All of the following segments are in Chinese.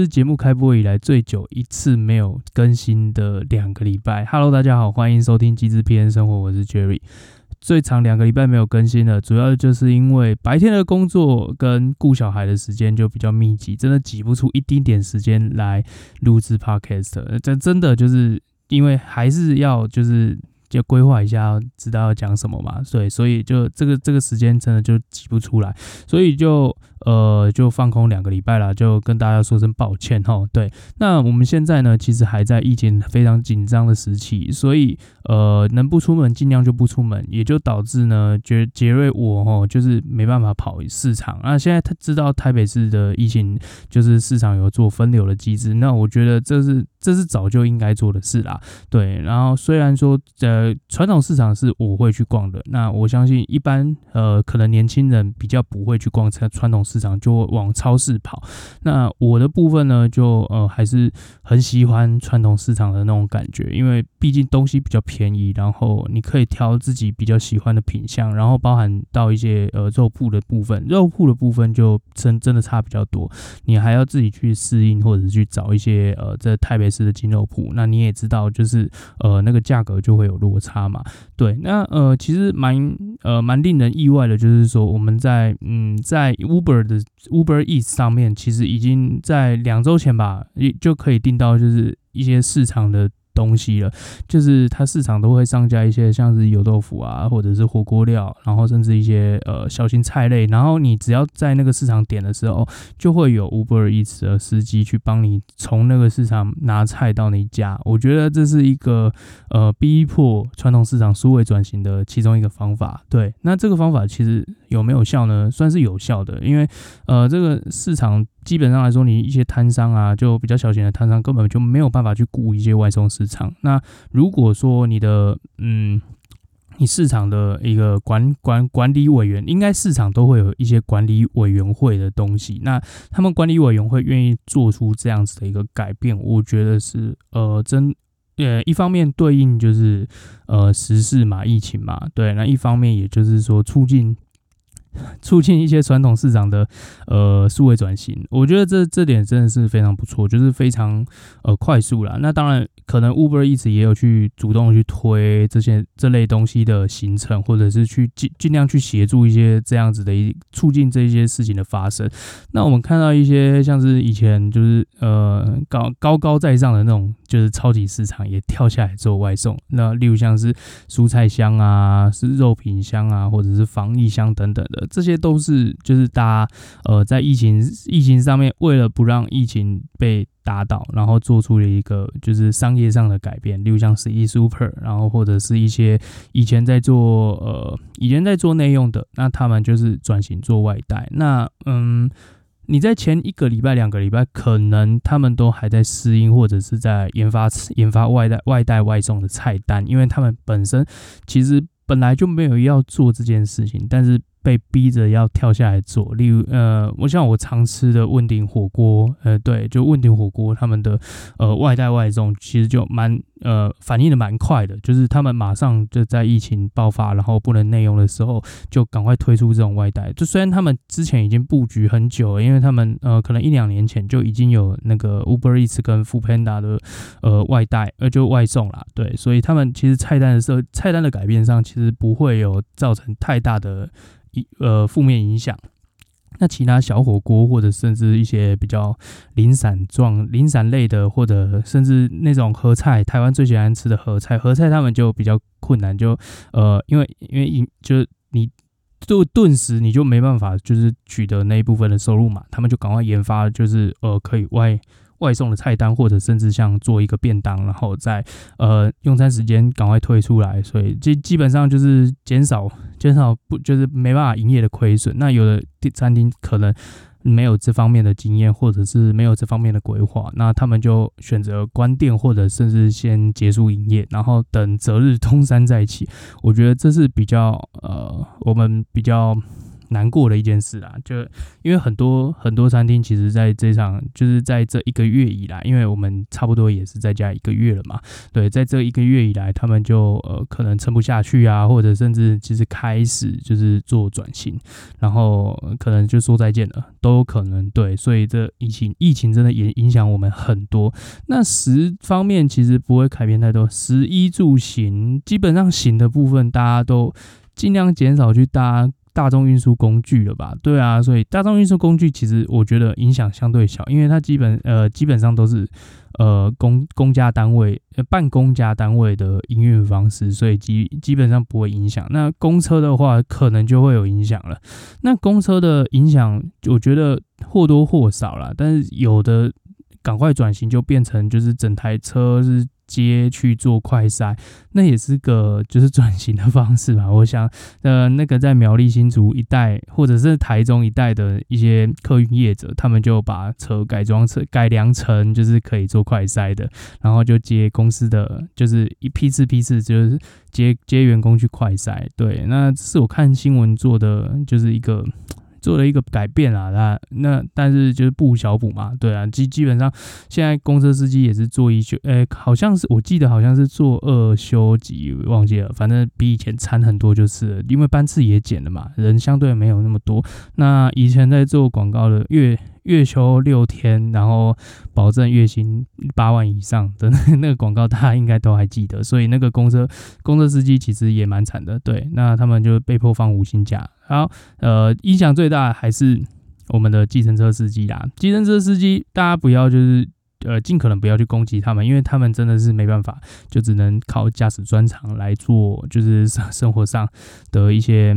是节目开播以来最久一次没有更新的两个礼拜。Hello，大家好，欢迎收听《机智片生活》，我是 Jerry。最长两个礼拜没有更新了，主要就是因为白天的工作跟顾小孩的时间就比较密集，真的挤不出一丁点时间来录制 Podcast。这真的就是因为还是要就是。就规划一下，知道要讲什么嘛？对，所以就这个这个时间真的就挤不出来，所以就呃就放空两个礼拜了，就跟大家说声抱歉哈。对，那我们现在呢，其实还在疫情非常紧张的时期，所以呃能不出门尽量就不出门，也就导致呢，觉杰瑞我哈就是没办法跑市场。那现在他知道台北市的疫情就是市场有做分流的机制，那我觉得这是这是早就应该做的事啦。对，然后虽然说呃。传统市场是我会去逛的。那我相信一般呃，可能年轻人比较不会去逛传传统市场，就往超市跑。那我的部分呢，就呃还是很喜欢传统市场的那种感觉，因为毕竟东西比较便宜，然后你可以挑自己比较喜欢的品相，然后包含到一些呃肉铺的部分，肉铺的部分就真真的差比较多，你还要自己去适应或者是去找一些呃在台北是的金肉铺。那你也知道，就是呃那个价格就会有落差嘛，对，那呃，其实蛮呃蛮令人意外的，就是说我们在嗯在 Uber 的 Uber Eat 上面，其实已经在两周前吧，也就可以订到就是一些市场的。东西了，就是它市场都会上架一些像是油豆腐啊，或者是火锅料，然后甚至一些呃小型菜类，然后你只要在那个市场点的时候，就会有 Uber Eats 的司机去帮你从那个市场拿菜到你家。我觉得这是一个呃逼迫传统市场数位转型的其中一个方法。对，那这个方法其实有没有效呢？算是有效的，因为呃这个市场。基本上来说，你一些摊商啊，就比较小型的摊商，根本就没有办法去顾一些外送市场。那如果说你的，嗯，你市场的一个管管管理委员，应该市场都会有一些管理委员会的东西。那他们管理委员会愿意做出这样子的一个改变，我觉得是呃真呃一方面对应就是呃时事嘛，疫情嘛，对。那一方面也就是说促进。促进一些传统市场的呃数位转型，我觉得这这点真的是非常不错，就是非常呃快速啦。那当然，可能 Uber 一直也有去主动去推这些这类东西的行程，或者是去尽尽量去协助一些这样子的一促进这些事情的发生。那我们看到一些像是以前就是呃高高高在上的那种。就是超级市场也跳下来做外送，那例如像是蔬菜箱啊，是肉品箱啊，或者是防疫箱等等的，这些都是就是大家呃在疫情疫情上面，为了不让疫情被打倒，然后做出了一个就是商业上的改变，例如像是 e Super，然后或者是一些以前在做呃以前在做内用的，那他们就是转型做外带，那嗯。你在前一个礼拜、两个礼拜，可能他们都还在适应，或者是在研发研发外带、外带外送的菜单，因为他们本身其实本来就没有要做这件事情，但是。被逼着要跳下来做，例如呃，我像我常吃的问鼎火锅，呃，对，就问鼎火锅他们的呃外带外送其实就蛮呃反应的蛮快的，就是他们马上就在疫情爆发，然后不能内用的时候，就赶快推出这种外带。就虽然他们之前已经布局很久了，因为他们呃可能一两年前就已经有那个 Uber Eats 跟 f o o Panda 的呃外带，呃就外送啦，对，所以他们其实菜单的时候，菜单的改变上其实不会有造成太大的一。呃，负面影响。那其他小火锅，或者甚至一些比较零散状、零散类的，或者甚至那种合菜，台湾最喜欢吃的合菜，合菜他们就比较困难，就呃，因为因为就你就顿时你就没办法，就是取得那一部分的收入嘛，他们就赶快研发，就是呃，可以外。外送的菜单，或者甚至像做一个便当，然后在呃用餐时间赶快退出来，所以基基本上就是减少减少不就是没办法营业的亏损。那有的餐厅可能没有这方面的经验，或者是没有这方面的规划，那他们就选择关店，或者甚至先结束营业，然后等择日东山再起。我觉得这是比较呃我们比较。难过的一件事啊，就因为很多很多餐厅，其实在这场就是在这一个月以来，因为我们差不多也是在家一个月了嘛，对，在这一个月以来，他们就呃可能撑不下去啊，或者甚至其实开始就是做转型，然后可能就说再见了，都有可能，对，所以这疫情疫情真的也影响我们很多。那食方面其实不会改变太多，食衣住行基本上行的部分，大家都尽量减少去搭。大众运输工具了吧？对啊，所以大众运输工具其实我觉得影响相对小，因为它基本呃基本上都是呃公公家单位呃半公家单位的营运方式，所以基基本上不会影响。那公车的话，可能就会有影响了。那公车的影响，我觉得或多或少啦，但是有的赶快转型，就变成就是整台车是。接去做快筛，那也是个就是转型的方式吧。我想，呃，那个在苗栗新竹一带，或者是台中一带的一些客运业者，他们就把车改装成改良成就是可以做快筛的，然后就接公司的，就是一批次批次，就是接接员工去快筛。对，那是我看新闻做的，就是一个。做了一个改变啊，那那但是就是不无小补嘛，对啊，基基本上现在公车司机也是做一休，诶，好像是我记得好像是做二休几，忘记了，反正比以前惨很多就是，因为班次也减了嘛，人相对没有那么多。那以前在做广告的月。月休六天，然后保证月薪八万以上的那个广告，大家应该都还记得。所以那个公车公车司机其实也蛮惨的，对。那他们就被迫放无薪假。好，呃，影响最大还是我们的计程车司机啦。计程车司机，大家不要就是呃尽可能不要去攻击他们，因为他们真的是没办法，就只能靠驾驶专长来做，就是生生活上的一些。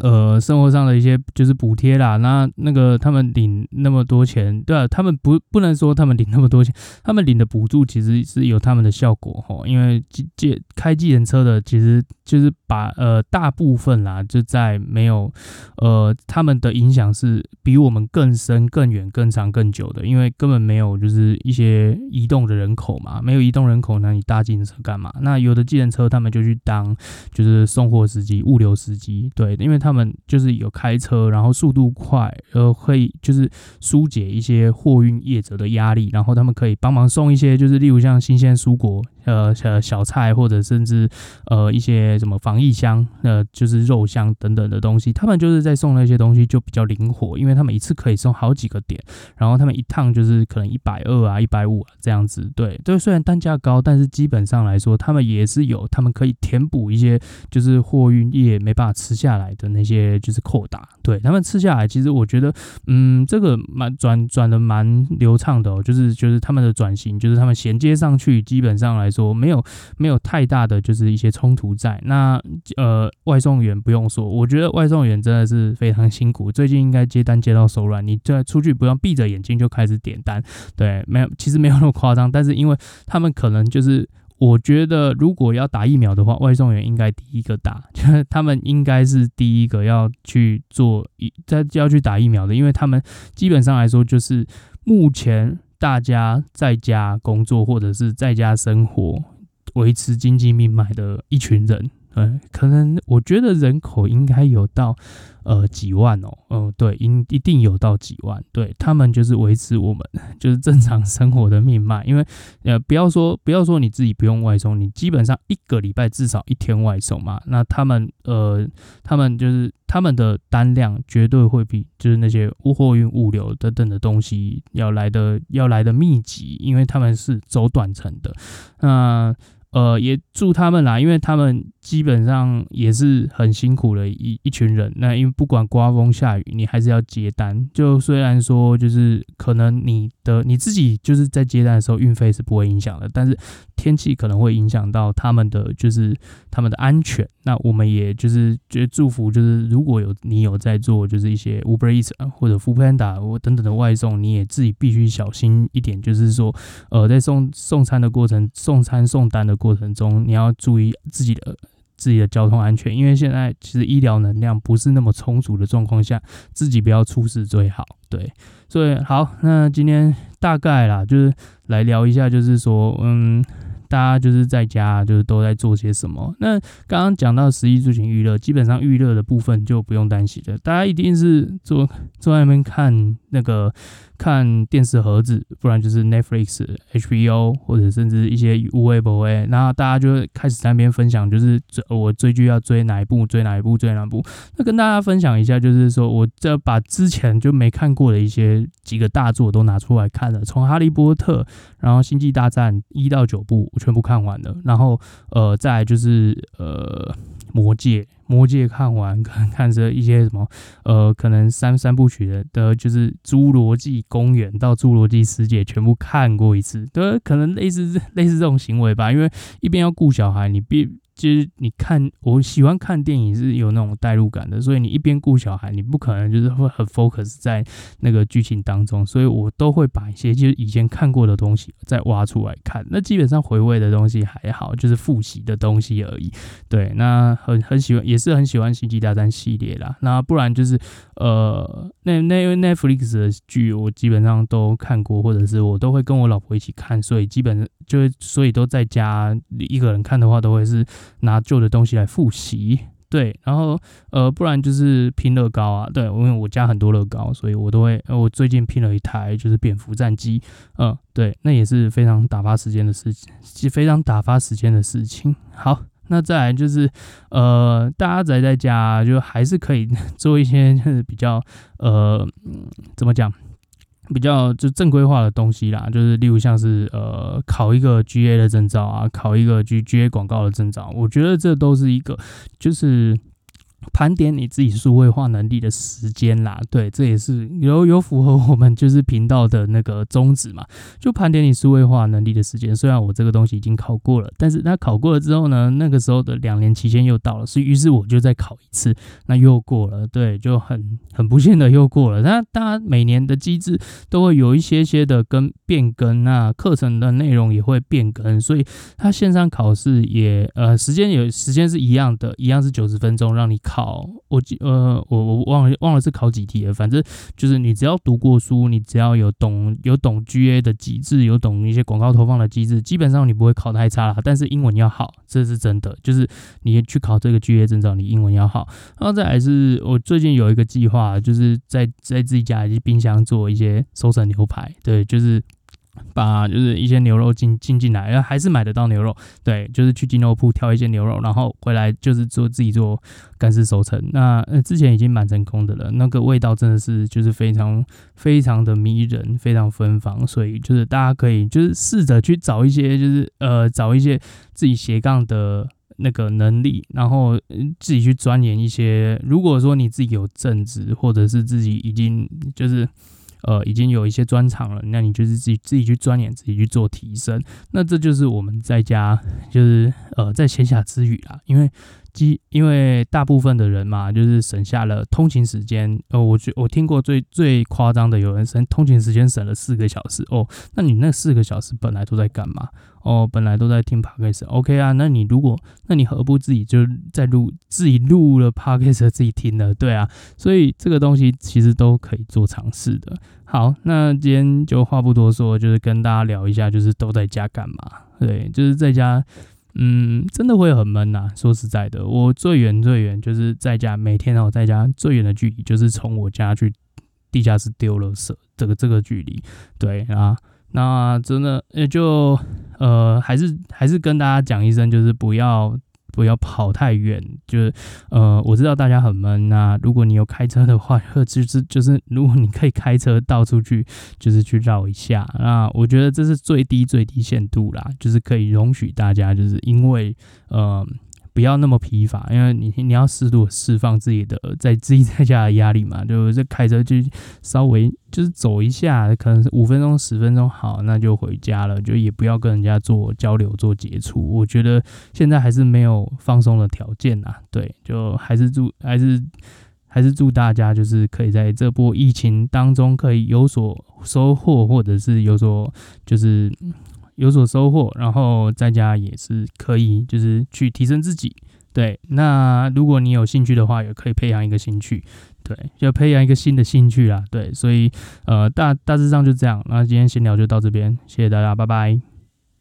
呃，生活上的一些就是补贴啦，那那个他们领那么多钱，对啊，他们不不能说他们领那么多钱，他们领的补助其实是有他们的效果齁，因为借开计程车的其实就是把呃大部分啦，就在没有呃他们的影响是比我们更深、更远、更长、更久的，因为根本没有就是一些移动的人口嘛，没有移动人口，那你搭计程车干嘛？那有的计程车他们就去当就是送货司机、物流司机，对，因为。他们就是有开车，然后速度快，呃，会就是疏解一些货运业者的压力，然后他们可以帮忙送一些，就是例如像新鲜蔬果。呃，小小菜或者甚至呃一些什么防疫箱，呃，就是肉箱等等的东西，他们就是在送那些东西就比较灵活，因为他们一次可以送好几个点，然后他们一趟就是可能一百二啊、一百五啊这样子。对，对，虽然单价高，但是基本上来说，他们也是有，他们可以填补一些就是货运业没办法吃下来的那些就是扣打。对，他们吃下来，其实我觉得，嗯，这个蛮转转的蛮流畅的，就是就是他们的转型，就是他们衔接上去，基本上来说。没有没有太大的就是一些冲突在那，呃，外送员不用说，我觉得外送员真的是非常辛苦，最近应该接单接到手软，你再出去不用闭着眼睛就开始点单，对，没有其实没有那么夸张，但是因为他们可能就是我觉得如果要打疫苗的话，外送员应该第一个打，就是他们应该是第一个要去做一在要去打疫苗的，因为他们基本上来说就是目前。大家在家工作或者是在家生活，维持经济命脉的一群人。嗯，可能我觉得人口应该有到呃几万哦，嗯，对，应一定有到几万，对，他们就是维持我们 就是正常生活的命脉，因为呃不要说不要说你自己不用外送，你基本上一个礼拜至少一天外送嘛，那他们呃他们就是他们的单量绝对会比就是那些货运物流等等的东西要来的要来的密集，因为他们是走短程的，那。呃，也祝他们啦，因为他们基本上也是很辛苦的一一群人。那因为不管刮风下雨，你还是要接单。就虽然说，就是可能你的你自己就是在接单的时候运费是不会影响的，但是天气可能会影响到他们的就是他们的安全。那我们也就是觉得祝福，就是如果有你有在做就是一些 Uber Eats 或者 Foodpanda 或等等的外送，你也自己必须小心一点，就是说，呃，在送送餐的过程，送餐送单的。过程中，你要注意自己的自己的交通安全，因为现在其实医疗能量不是那么充足的状况下，自己不要出事最好。对，所以好，那今天大概啦，就是来聊一下，就是说，嗯，大家就是在家就是都在做些什么？那刚刚讲到十一住行娱乐，基本上娱乐的部分就不用担心了，大家一定是坐坐在那边看那个。看电视盒子，不然就是 Netflix、HBO 或者甚至一些无微博诶，然后大家就会开始在那边分享，就是追我追剧要追哪一部，追哪一部，追哪一部。那跟大家分享一下，就是说我这把之前就没看过的一些几个大作都拿出来看了，从哈利波特，然后星际大战一到九部我全部看完了，然后呃再就是呃魔戒。魔戒看完，可 能看着一些什么，呃，可能三三部曲的，的就是《侏罗纪公园》到《侏罗纪世界》全部看过一次，对，可能类似类似这种行为吧，因为一边要顾小孩，你必。其实你看，我喜欢看电影是有那种代入感的，所以你一边顾小孩，你不可能就是会很 focus 在那个剧情当中，所以我都会把一些就是以前看过的东西再挖出来看。那基本上回味的东西还好，就是复习的东西而已。对，那很很喜欢，也是很喜欢《星际大战》系列啦。那不然就是呃，那那 Netflix 的剧我基本上都看过，或者是我都会跟我老婆一起看，所以基本上就所以都在家一个人看的话，都会是。拿旧的东西来复习，对，然后呃，不然就是拼乐高啊，对，因为我家很多乐高，所以我都会，我最近拼了一台就是蝙蝠战机，嗯、对，那也是非常打发时间的事情，是非常打发时间的事情。好，那再来就是呃，大家宅在家就还是可以做一些就是比较呃，怎么讲？比较就正规化的东西啦，就是例如像是呃考一个 GA 的证照啊，考一个 G GA 广告的证照，我觉得这都是一个就是。盘点你自己数位化能力的时间啦，对，这也是有有符合我们就是频道的那个宗旨嘛，就盘点你数位化能力的时间。虽然我这个东西已经考过了，但是他考过了之后呢，那个时候的两年期限又到了，所以于是我就再考一次，那又过了，对，就很很不幸的又过了。那当然每年的机制都会有一些些的跟变更，那课程的内容也会变更，所以他线上考试也呃时间有时间是一样的，一样是九十分钟让你考。考我记呃我我忘了忘了是考几题了，反正就是你只要读过书，你只要有懂有懂 GA 的机制，有懂一些广告投放的机制，基本上你不会考太差了。但是英文要好，这是真的，就是你去考这个 GA 证照，你英文要好。然后再来是我最近有一个计划，就是在在自己家里冰箱做一些熟成牛排，对，就是。把就是一些牛肉进进进来，然后还是买得到牛肉，对，就是去鸡肉铺挑一些牛肉，然后回来就是做自己做干式熟成。那呃之前已经蛮成功的了，那个味道真的是就是非常非常的迷人，非常芬芳，所以就是大家可以就是试着去找一些就是呃找一些自己斜杠的那个能力，然后自己去钻研一些。如果说你自己有正职，或者是自己已经就是。呃，已经有一些专长了，那你就是自己自己去钻研，自己去做提升。那这就是我们在家，就是呃，在闲暇之余啦，因为。因为大部分的人嘛，就是省下了通勤时间。呃，我觉我听过最最夸张的，有人省通勤时间省了四个小时哦。那你那四个小时本来都在干嘛？哦，本来都在听 Podcast。OK 啊，那你如果，那你何不自己就在录，自己录了 Podcast 自己听呢？对啊，所以这个东西其实都可以做尝试的。好，那今天就话不多说，就是跟大家聊一下，就是都在家干嘛？对，就是在家。嗯，真的会很闷呐。说实在的，我最远最远就是在家，每天我在家最远的距离就是从我家去地下室丢了舍这个这个距离。对啊，那真的也就呃，还是还是跟大家讲一声，就是不要。不要跑太远，就是呃，我知道大家很闷。那如果你有开车的话，就是就是，如果你可以开车到处去，就是去绕一下。那我觉得这是最低最低限度啦，就是可以容许大家，就是因为呃。不要那么疲乏，因为你你要适度释放自己的在自己在家的压力嘛，就是开车就稍微就是走一下，可能是五分钟十分钟好，那就回家了，就也不要跟人家做交流做接触。我觉得现在还是没有放松的条件呐，对，就还是祝还是还是祝大家就是可以在这波疫情当中可以有所收获，或者是有所就是。有所收获，然后在家也是可以，就是去提升自己。对，那如果你有兴趣的话，也可以培养一个兴趣。对，就培养一个新的兴趣啦。对，所以呃，大大致上就这样。那今天闲聊就到这边，谢谢大家，拜拜。